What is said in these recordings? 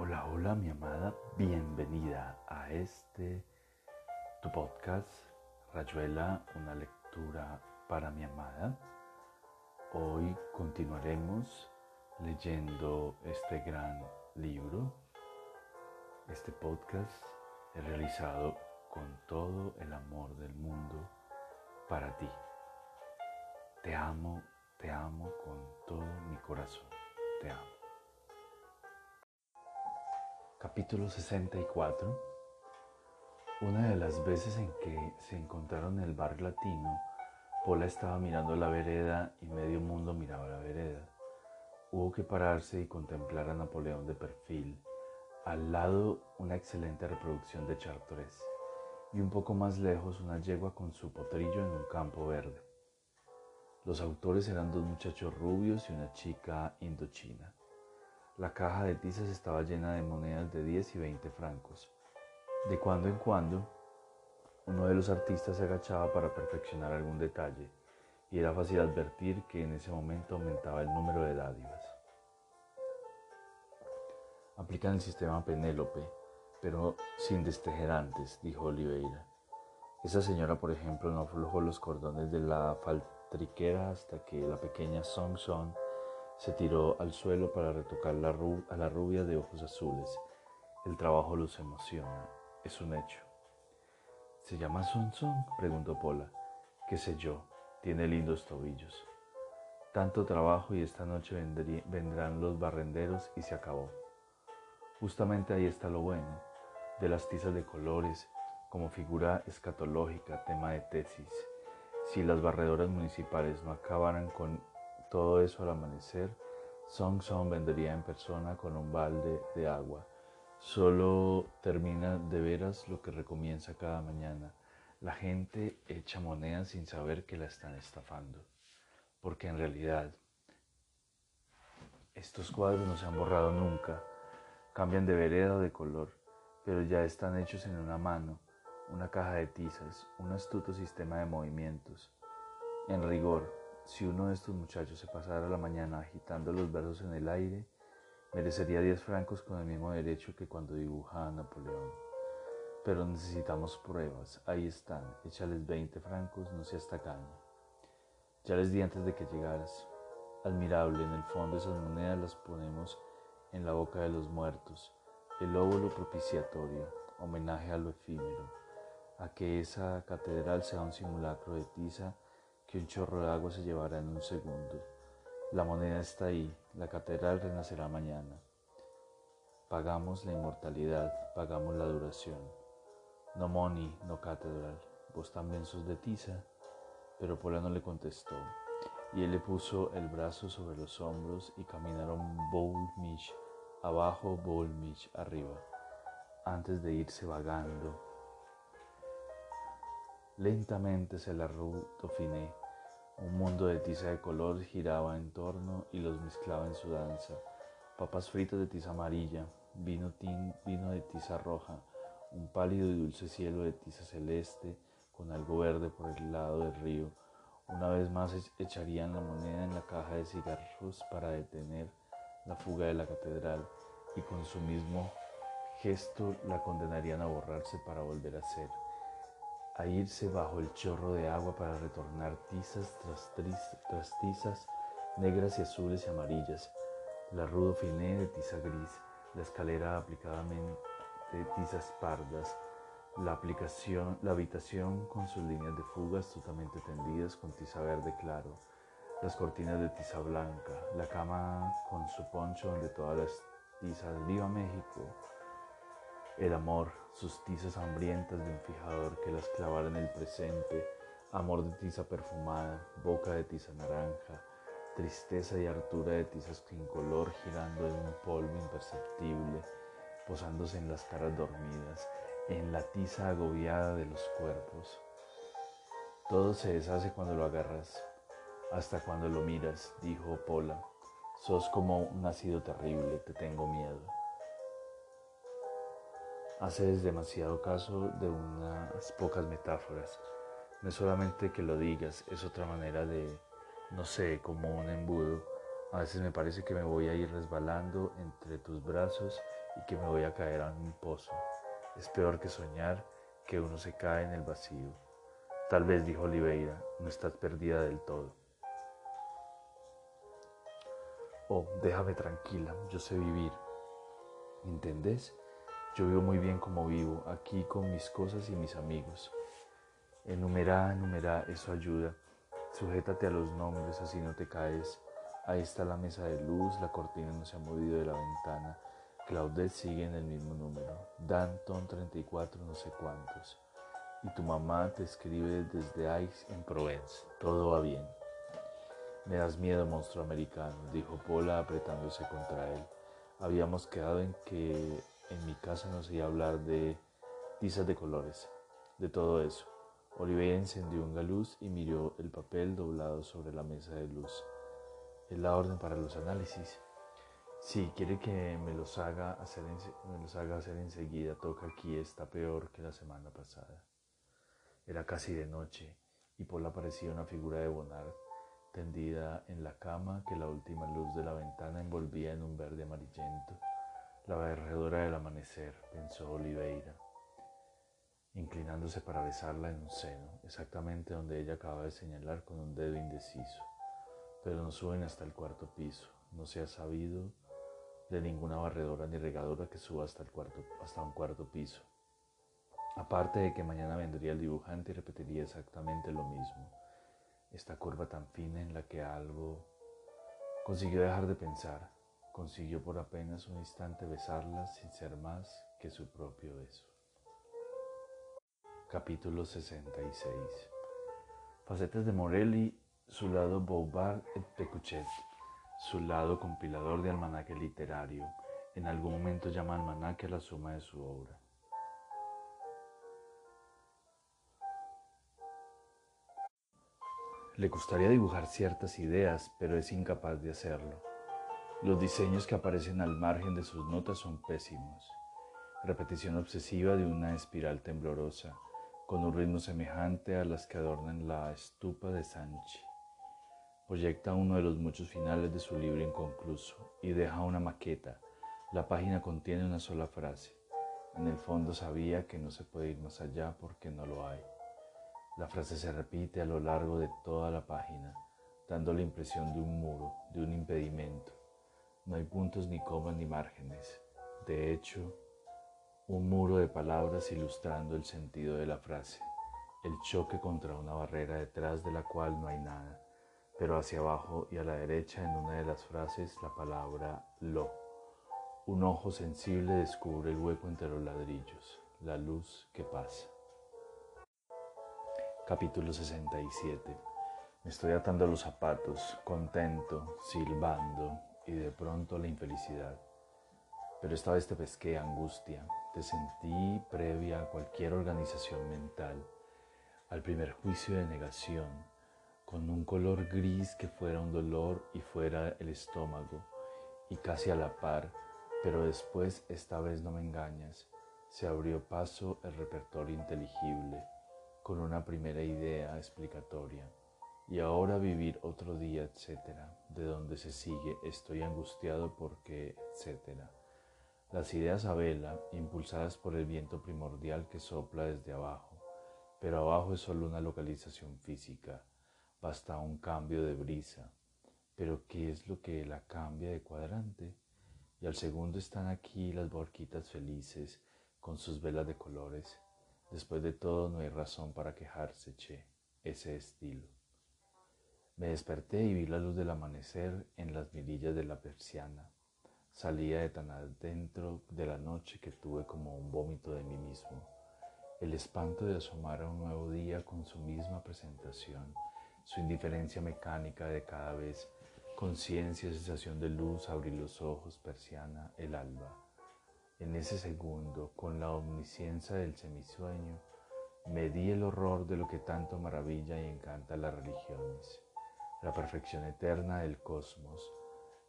Hola, hola mi amada, bienvenida a este tu podcast Rayuela, una lectura para mi amada. Hoy continuaremos leyendo este gran libro. Este podcast es realizado con todo el amor del mundo para ti. Te amo, te amo con todo mi corazón. Te amo. Capítulo 64 Una de las veces en que se encontraron en el bar latino, Pola estaba mirando la vereda y medio mundo miraba la vereda. Hubo que pararse y contemplar a Napoleón de perfil, al lado una excelente reproducción de Chartres y un poco más lejos una yegua con su potrillo en un campo verde. Los autores eran dos muchachos rubios y una chica indochina. La caja de tizas estaba llena de monedas de 10 y 20 francos. De cuando en cuando, uno de los artistas se agachaba para perfeccionar algún detalle y era fácil advertir que en ese momento aumentaba el número de dádivas. Aplican el sistema Penélope, pero sin destejerantes, dijo Oliveira. Esa señora, por ejemplo, no aflojó los cordones de la faltriquera hasta que la pequeña Song Song se tiró al suelo para retocar a la rubia de ojos azules. El trabajo los emociona, es un hecho. ¿Se llama Song Song? preguntó Pola. ¿Qué sé yo? Tiene lindos tobillos. Tanto trabajo y esta noche vendrán los barrenderos y se acabó. Justamente ahí está lo bueno, de las tizas de colores, como figura escatológica, tema de tesis. Si las barredoras municipales no acabaran con todo eso al amanecer, Song Song vendría en persona con un balde de agua. Solo termina de veras lo que recomienza cada mañana. La gente echa monedas sin saber que la están estafando. Porque en realidad estos cuadros no se han borrado nunca. Cambian de vereda o de color, pero ya están hechos en una mano, una caja de tizas, un astuto sistema de movimientos. En rigor, si uno de estos muchachos se pasara la mañana agitando los versos en el aire, merecería 10 francos con el mismo derecho que cuando dibujaba a Napoleón. Pero necesitamos pruebas, ahí están, échales 20 francos, no seas tacaño. Ya les di antes de que llegaras. Admirable, en el fondo esas monedas las ponemos en la boca de los muertos, el óvulo propiciatorio, homenaje a lo efímero, a que esa catedral sea un simulacro de tiza que un chorro de agua se llevará en un segundo. La moneda está ahí, la catedral renacerá mañana. Pagamos la inmortalidad, pagamos la duración. No money, no catedral. Vos también sos de tiza. Pero Pola no le contestó, y él le puso el brazo sobre los hombros y caminaron Bowl-Mich abajo, Bowl-Mich arriba, antes de irse vagando Lentamente se la Dauphiné. Un mundo de tiza de color giraba en torno y los mezclaba en su danza. Papas fritas de tiza amarilla, vino, vino de tiza roja, un pálido y dulce cielo de tiza celeste con algo verde por el lado del río. Una vez más echarían la moneda en la caja de cigarros para detener la fuga de la catedral y con su mismo gesto la condenarían a borrarse para volver a ser a irse bajo el chorro de agua para retornar tizas tras, tizas negras y azules y amarillas, la rudo finé de tiza gris, la escalera aplicadamente de tizas pardas, la, aplicación, la habitación con sus líneas de fuga astutamente tendidas con tiza verde claro, las cortinas de tiza blanca, la cama con su poncho donde todas las tizas Viva México, el amor, sus tizas hambrientas de un fijador que las clavara en el presente, amor de tiza perfumada, boca de tiza naranja, tristeza y hartura de tizas sin color girando en un polvo imperceptible, posándose en las caras dormidas, en la tiza agobiada de los cuerpos. Todo se deshace cuando lo agarras, hasta cuando lo miras, dijo Pola. Sos como un nacido terrible, te tengo miedo haces demasiado caso de unas pocas metáforas. No es solamente que lo digas, es otra manera de, no sé, como un embudo. A veces me parece que me voy a ir resbalando entre tus brazos y que me voy a caer a un pozo. Es peor que soñar que uno se cae en el vacío. Tal vez, dijo Oliveira, no estás perdida del todo. Oh, déjame tranquila, yo sé vivir. ¿Entendés? Yo vivo muy bien como vivo, aquí con mis cosas y mis amigos. Enumerá, enumerá, eso ayuda. Sujétate a los nombres, así no te caes. Ahí está la mesa de luz, la cortina no se ha movido de la ventana. Claudette sigue en el mismo número. Danton 34 no sé cuántos. Y tu mamá te escribe desde Aix en Provence. Todo va bien. Me das miedo, monstruo americano, dijo Paula apretándose contra él. Habíamos quedado en que en mi casa no se iba a hablar de tizas de colores, de todo eso. Olivier encendió una luz y miró el papel doblado sobre la mesa de luz. Es la orden para los análisis. Si quiere que me los haga hacer, me los haga hacer enseguida, toca aquí, está peor que la semana pasada. Era casi de noche y Paula parecía una figura de Bonnard tendida en la cama que la última luz de la ventana envolvía en un verde amarillento. La barredora del amanecer, pensó Oliveira, inclinándose para besarla en un seno, exactamente donde ella acaba de señalar con un dedo indeciso. Pero no suben hasta el cuarto piso. No se ha sabido de ninguna barredora ni regadora que suba hasta, el cuarto, hasta un cuarto piso. Aparte de que mañana vendría el dibujante y repetiría exactamente lo mismo. Esta curva tan fina en la que algo consiguió dejar de pensar, consiguió por apenas un instante besarla sin ser más que su propio beso. Capítulo 66 Facetas de Morelli, su lado Bouvard et Pecuchet su lado compilador de almanaque literario. En algún momento llama almanaque a la suma de su obra. Le gustaría dibujar ciertas ideas, pero es incapaz de hacerlo. Los diseños que aparecen al margen de sus notas son pésimos. Repetición obsesiva de una espiral temblorosa, con un ritmo semejante a las que adornan la estupa de Sanchi. Proyecta uno de los muchos finales de su libro inconcluso y deja una maqueta. La página contiene una sola frase. En el fondo sabía que no se puede ir más allá porque no lo hay. La frase se repite a lo largo de toda la página, dando la impresión de un muro, de un impedimento. No hay puntos ni comas ni márgenes. De hecho, un muro de palabras ilustrando el sentido de la frase, el choque contra una barrera detrás de la cual no hay nada pero hacia abajo y a la derecha en una de las frases la palabra lo. Un ojo sensible descubre el hueco entre los ladrillos, la luz que pasa. Capítulo 67. Me estoy atando los zapatos, contento, silbando y de pronto la infelicidad. Pero esta vez te pesqué angustia, te sentí previa a cualquier organización mental, al primer juicio de negación con un color gris que fuera un dolor y fuera el estómago, y casi a la par, pero después, esta vez no me engañas, se abrió paso el repertorio inteligible, con una primera idea explicatoria, y ahora vivir otro día, etcétera, de donde se sigue, estoy angustiado porque, etcétera. Las ideas a vela, impulsadas por el viento primordial que sopla desde abajo, pero abajo es solo una localización física, basta un cambio de brisa. Pero ¿qué es lo que la cambia de cuadrante? Y al segundo están aquí las borquitas felices con sus velas de colores. Después de todo no hay razón para quejarse, che, ese estilo. Me desperté y vi la luz del amanecer en las mirillas de la persiana. Salía de tan adentro de la noche que tuve como un vómito de mí mismo. El espanto de asomar a un nuevo día con su misma presentación su indiferencia mecánica de cada vez, conciencia, sensación de luz, abrir los ojos, persiana, el alba. En ese segundo, con la omnisciencia del semisueño, medí el horror de lo que tanto maravilla y encanta las religiones, la perfección eterna del cosmos,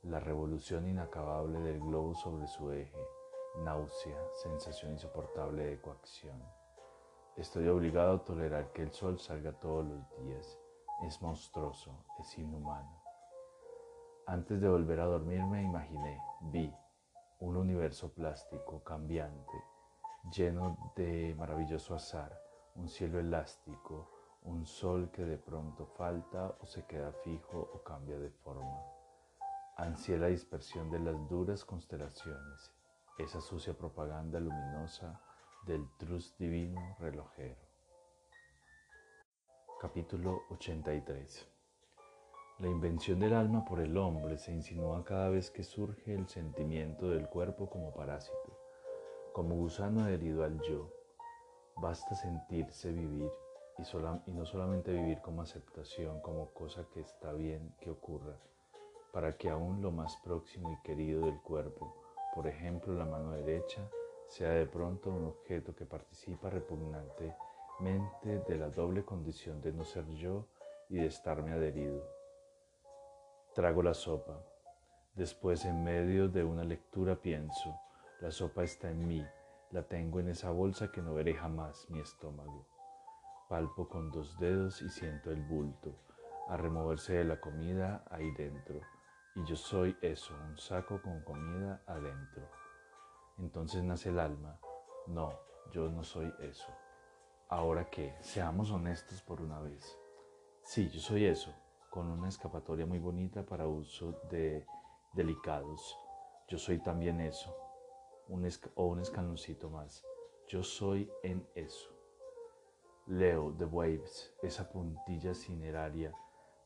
la revolución inacabable del globo sobre su eje, náusea, sensación insoportable de coacción. Estoy obligado a tolerar que el sol salga todos los días es monstruoso, es inhumano. Antes de volver a dormir me imaginé, vi, un universo plástico, cambiante, lleno de maravilloso azar, un cielo elástico, un sol que de pronto falta o se queda fijo o cambia de forma. Ansié la dispersión de las duras constelaciones, esa sucia propaganda luminosa del trus divino relojero. Capítulo 83 La invención del alma por el hombre se insinúa cada vez que surge el sentimiento del cuerpo como parásito, como gusano adherido al yo. Basta sentirse vivir y, no solamente vivir como aceptación, como cosa que está bien que ocurra, para que aún lo más próximo y querido del cuerpo, por ejemplo la mano derecha, sea de pronto un objeto que participa repugnantemente de la doble condición de no ser yo y de estarme adherido. Trago la sopa. Después, en medio de una lectura, pienso, la sopa está en mí, la tengo en esa bolsa que no veré jamás, mi estómago. Palpo con dos dedos y siento el bulto, a removerse de la comida ahí dentro y yo soy eso, un saco con comida adentro. Entonces nace el alma. No, yo no soy eso. Ahora que, seamos honestos por una vez. Sí, yo soy eso, con una escapatoria muy bonita para uso de delicados. Yo soy también eso, un o un escaloncito más. Yo soy en eso. Leo The Waves, esa puntilla cineraria,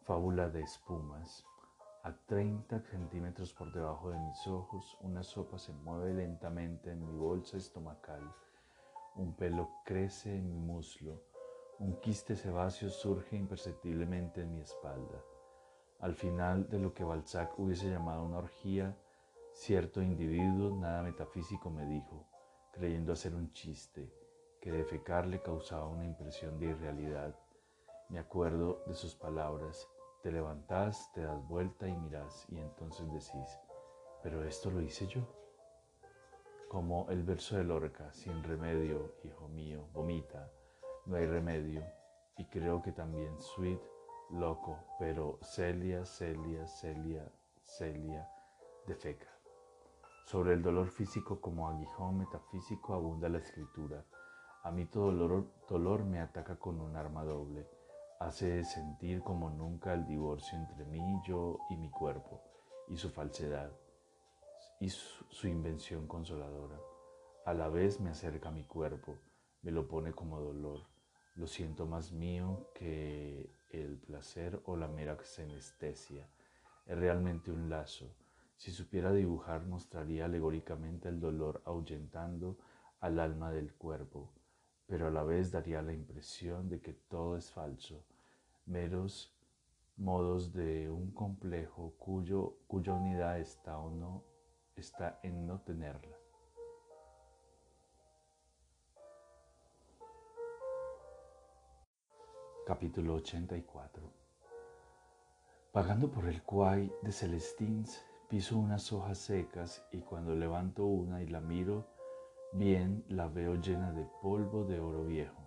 fábula de espumas, a 30 centímetros por debajo de mis ojos, una sopa se mueve lentamente en mi bolsa estomacal. Un pelo crece en mi muslo. Un quiste sebáceo surge imperceptiblemente en mi espalda. Al final de lo que Balzac hubiese llamado una orgía, cierto individuo nada metafísico me dijo, creyendo hacer un chiste, que defecar le causaba una impresión de irrealidad. Me acuerdo de sus palabras te levantás, te das vuelta y mirás y entonces decís, pero esto lo hice yo. Como el verso de Lorca, sin remedio, hijo mío, vomita, no hay remedio. Y creo que también sweet, loco, pero Celia, Celia, Celia, Celia, defeca. Sobre el dolor físico como aguijón metafísico abunda la escritura. A mí todo dolor, me ataca con un arma doble hace sentir como nunca el divorcio entre mí, yo y mi cuerpo, y su falsedad, y su, invención consoladora. A la vez me acerca a mi cuerpo, me lo pone como dolor, lo siento más mío que el placer o la mera senestesia. Es realmente un lazo. Si supiera dibujar, mostraría alegóricamente el dolor ahuyentando al alma del cuerpo, pero a la vez daría la impresión de que todo es falso, meros modos de un complejo cuyo, cuya unidad está o no está en no tenerla. Capítulo 84 Pagando por el cuay de Celestins, piso unas hojas secas y cuando levanto una y la miro, bien la veo llena de polvo de oro viejo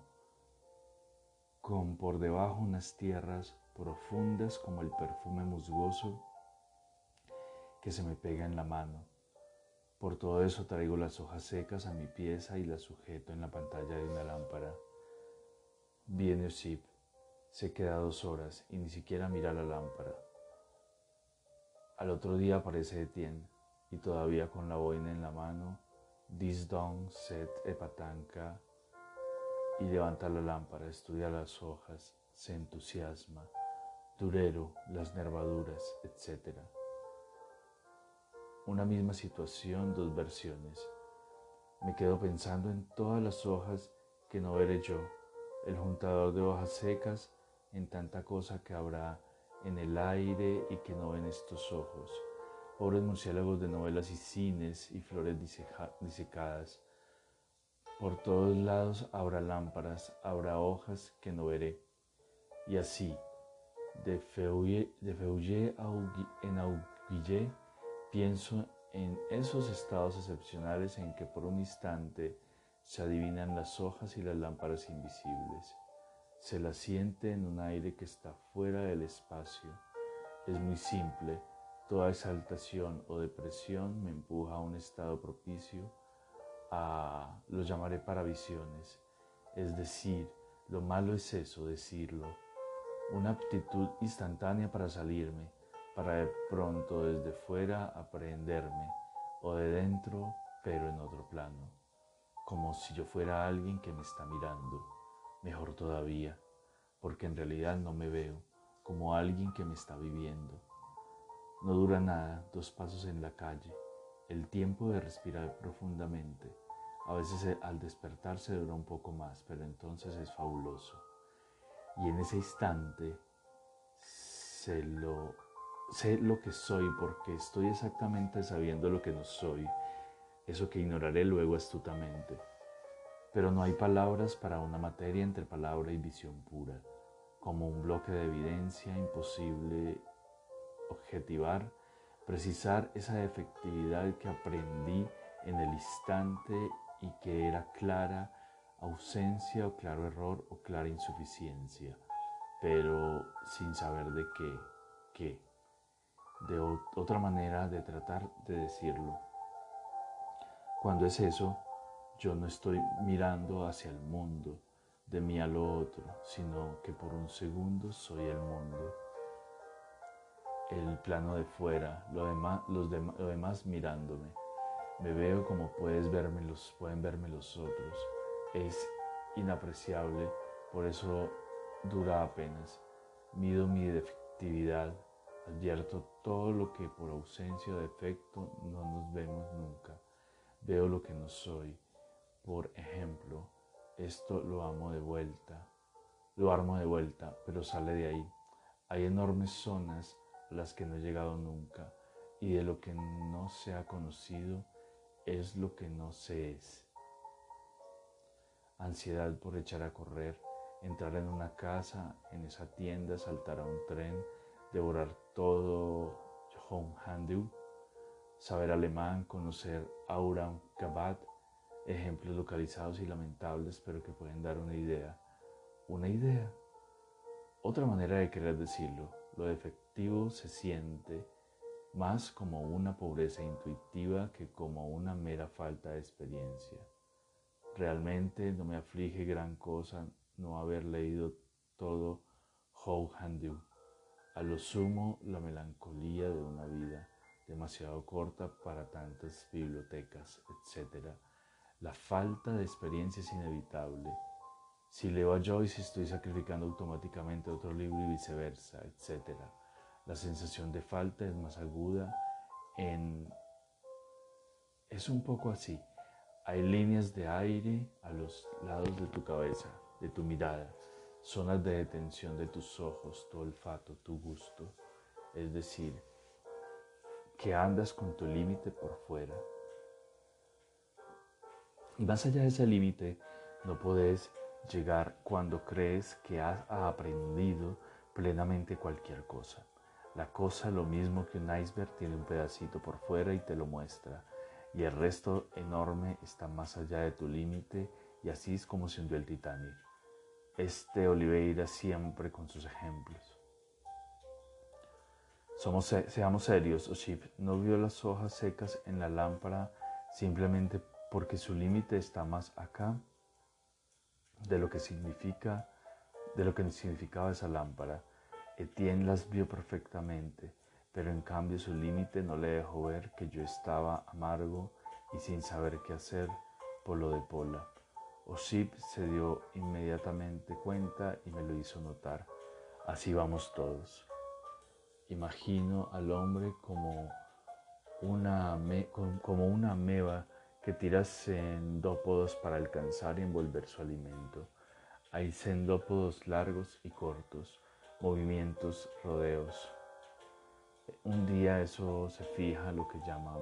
con por debajo unas tierras profundas como el perfume musgoso que se me pega en la mano. Por todo eso traigo las hojas secas a mi pieza y las sujeto en la pantalla de una lámpara. Viene Osip, se queda dos horas y ni siquiera mira la lámpara. Al otro día aparece Etienne y todavía con la boina en la mano, Dis donc set epatanca y levanta la lámpara, estudia las hojas, se entusiasma, durero, las nervaduras, etc. Una misma situación, dos versiones. Me quedo pensando en todas las hojas que no veré yo, el juntador de hojas secas, en tanta cosa que habrá en el aire y que no ven estos ojos. Pobres murciélagos de novelas y cines y flores disecadas por todos lados habrá lámparas, habrá hojas que no veré. Y así, de Feuillé, en Auguillé, pienso en esos estados excepcionales en que por un instante se adivinan las hojas y las lámparas invisibles. Se las siente en un aire que está fuera del espacio. Es muy simple, Toda exaltación o depresión me empuja a un estado propicio a, lo llamaré para visiones, es decir, lo malo es eso, decirlo, una aptitud instantánea para salirme, para de pronto desde fuera aprenderme, o de dentro, pero en otro plano, como si yo fuera alguien que me está mirando, mejor todavía, porque en realidad no me veo como alguien que me está viviendo no dura nada, dos pasos en la calle, el tiempo de respirar profundamente. A veces eh, al despertarse dura un poco más, pero entonces es fabuloso. Y en ese instante sé lo, sé lo que soy porque estoy exactamente sabiendo lo que no soy, eso que ignoraré luego astutamente. Pero no hay palabras para una materia entre palabra y visión pura, como un bloque de evidencia imposible objetivar, precisar esa efectividad que aprendí en el instante y que era clara ausencia o claro error o clara insuficiencia, pero sin saber de qué, qué, de otra manera de tratar de decirlo. Cuando es eso, yo no estoy mirando hacia el mundo, de mí a lo otro, sino que por un segundo soy el mundo el plano de fuera, lo demás, los lo demás mirándome. Me veo como puedes verme los, pueden verme los otros. Es inapreciable, por eso dura apenas. Mido mi defectividad, advierto todo lo que por ausencia o defecto no nos vemos nunca. Veo lo que no soy. Por ejemplo, esto lo amo de vuelta, lo armo de vuelta, pero sale de ahí. Hay enormes zonas las que no he llegado nunca, y de lo que no se ha conocido es lo que no se es. Ansiedad por echar a correr, entrar en una casa, en esa tienda, saltar a un tren, devorar todo Handu, saber alemán, conocer Auram Kabat, ejemplos localizados y lamentables, pero que pueden dar una idea. Una idea. Otra manera de querer decirlo, lo defectuoso se siente más como una pobreza intuitiva que como una mera falta de experiencia. Realmente no me aflige gran cosa no haber leído todo How Handu. A lo sumo la melancolía de una vida demasiado corta para tantas bibliotecas, etc. La falta de experiencia es inevitable. Si leo a Joyce estoy sacrificando automáticamente otro libro y viceversa, etc. La sensación de falta es más aguda en... Es un poco así. Hay líneas de aire a los lados de tu cabeza, de tu mirada, zonas de detención de tus ojos, tu olfato, tu gusto. Es decir, que andas con tu límite por fuera. Y más allá de ese límite, no puedes llegar cuando crees que has aprendido plenamente cualquier cosa. La cosa, lo mismo que un iceberg, tiene un pedacito por fuera y te lo muestra, y el resto enorme está más allá de tu límite, y así es como se hundió el Titanic. Este Oliveira siempre con sus ejemplos. Somos, seamos serios, Oship no vio las hojas secas en la lámpara simplemente porque su límite está más acá de lo que significa, de lo que significaba esa lámpara Etienne las vio perfectamente, pero en cambio su límite no le dejó ver que yo estaba amargo y sin saber qué hacer por lo de Pola. Osip se dio inmediatamente cuenta y me lo hizo notar. Así vamos todos. Imagino al hombre como una, como una ameba que tira sendópodos para alcanzar y envolver su alimento. Hay sendópodos largos y cortos, movimientos, rodeos. Un día eso se fija lo que llama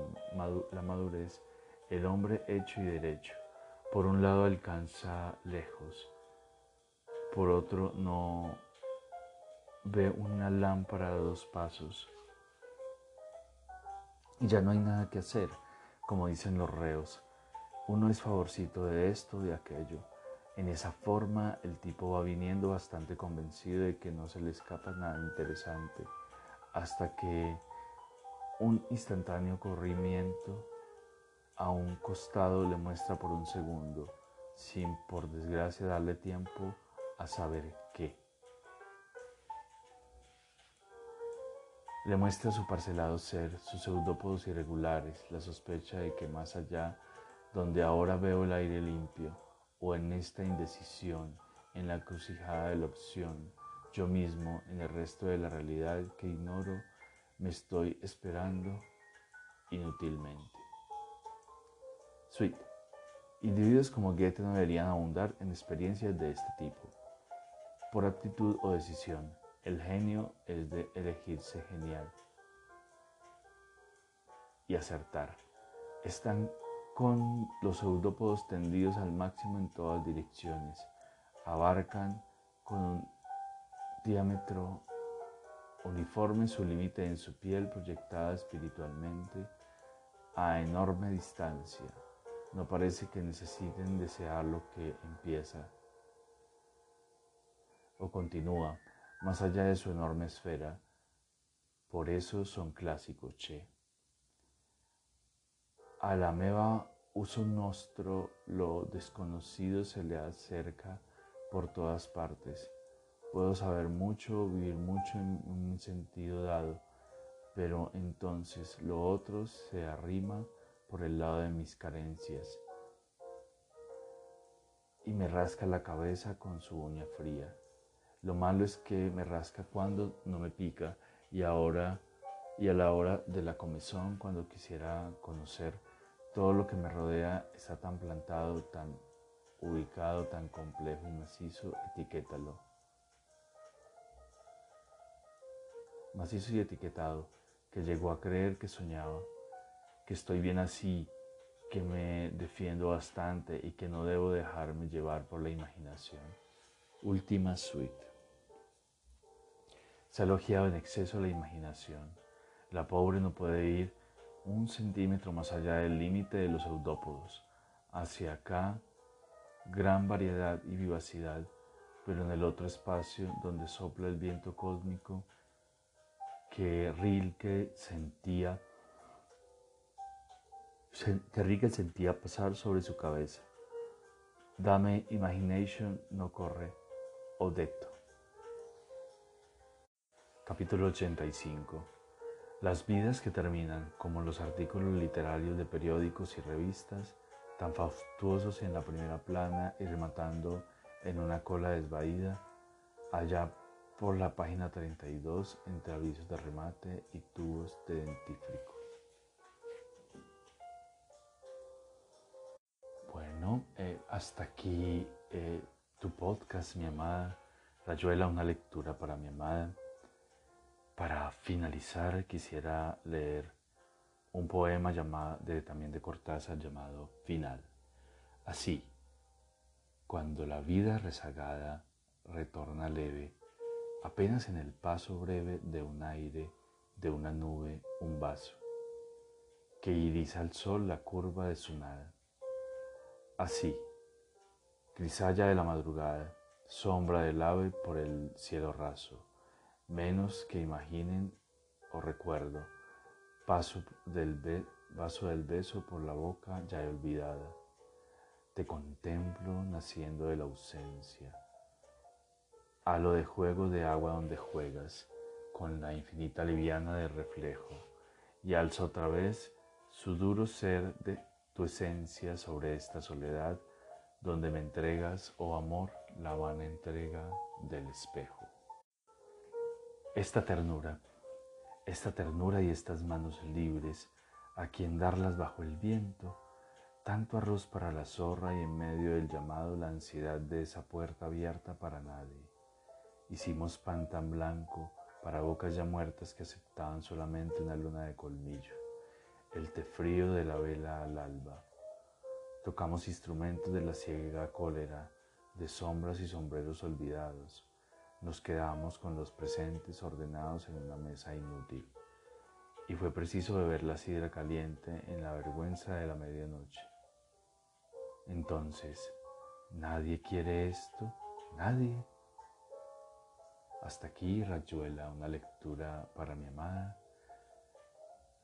la madurez, el hombre hecho y derecho. Por un lado alcanza lejos, por otro no ve una lámpara de dos pasos. Y ya no hay nada que hacer, como dicen los reos. Uno es favorcito de esto, de aquello. En esa forma el tipo va viniendo bastante convencido de que no se le escapa nada interesante hasta que un instantáneo corrimiento a un costado le muestra por un segundo, sin por desgracia darle tiempo a saber qué. Le muestra su parcelado ser, sus pseudópodos irregulares, la sospecha de que más allá, donde ahora veo el aire limpio, o en esta indecisión, en la crucijada de la opción, yo mismo, en el resto de la realidad que ignoro, me estoy esperando inútilmente. Sweet. Individuos como Goethe no deberían abundar en experiencias de este tipo. Por aptitud o decisión, el genio es de elegirse genial y acertar. Están con los pseudópodos tendidos al máximo en todas direcciones. Abarcan con un diámetro uniforme su límite en su piel proyectada espiritualmente a enorme distancia. No parece que necesiten desear lo que empieza o continúa más allá de su enorme esfera. Por eso son clásicos, che. A la meva uso nostro lo desconocido se le acerca por todas partes. Puedo saber mucho, vivir mucho en un sentido dado, pero entonces lo otro se arrima por el lado de mis carencias y me rasca la cabeza con su uña fría. Lo malo es que me rasca cuando no me pica y ahora y a la hora de la comezón cuando quisiera conocer todo lo que me rodea está tan plantado, tan ubicado, tan complejo y macizo, etiquétalo. Macizo y etiquetado, que llegó a creer que soñaba, que estoy bien así, que me defiendo bastante y que no debo dejarme llevar por la imaginación. Última suite. Se ha elogiado en exceso la imaginación. La pobre no puede ir un centímetro más allá del límite de los eudópodos. Hacia acá, gran variedad y vivacidad, pero en el otro espacio donde sopla el viento cósmico que Rilke sentía, que Rilke sentía pasar sobre su cabeza. Dame imagination no corre, Odetto. Capítulo 85. Las vidas que terminan, como los artículos literarios de periódicos y revistas, tan fastuosos en la primera plana y rematando en una cola desvaída, allá por la página 32 entre avisos de remate y tubos de dentífrico. Bueno, eh, hasta aquí eh, tu podcast, mi amada. Rayuela, una lectura para mi amada. Para finalizar, quisiera leer un poema llamado, también de Cortázar llamado Final. Así, cuando la vida rezagada retorna leve, apenas en el paso breve de un aire, de una nube, un vaso, que iriza al sol la curva de su nada. Así, crisalla de la madrugada, sombra del ave por el cielo raso, menos que imaginen o recuerdo, paso del vaso del beso por la boca ya olvidada. Te contemplo naciendo de la ausencia, halo de juego de agua donde juegas, con la infinita liviana de reflejo, y alza otra vez su duro ser de tu esencia sobre esta soledad donde me entregas, oh amor, la vana entrega del espejo. Esta ternura, esta ternura y estas manos libres, a quien darlas bajo el viento, tanto arroz para la zorra y en medio del llamado la ansiedad de esa puerta abierta para nadie. Hicimos pan tan blanco para bocas ya muertas que aceptaban solamente una luna de colmillo, el té frío de la vela al alba. Tocamos instrumentos de la ciega cólera, de sombras y sombreros olvidados, nos quedamos con los presentes ordenados en una mesa inútil. Y fue preciso beber la sidra caliente en la vergüenza de la medianoche. Entonces, ¿nadie quiere esto? ¿Nadie? Hasta aquí, Rayuela, una lectura para mi amada.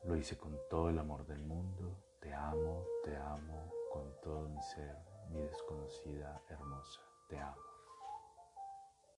Lo hice con todo el amor del mundo. Te amo, te amo con todo mi ser, mi desconocida hermosa. Te amo.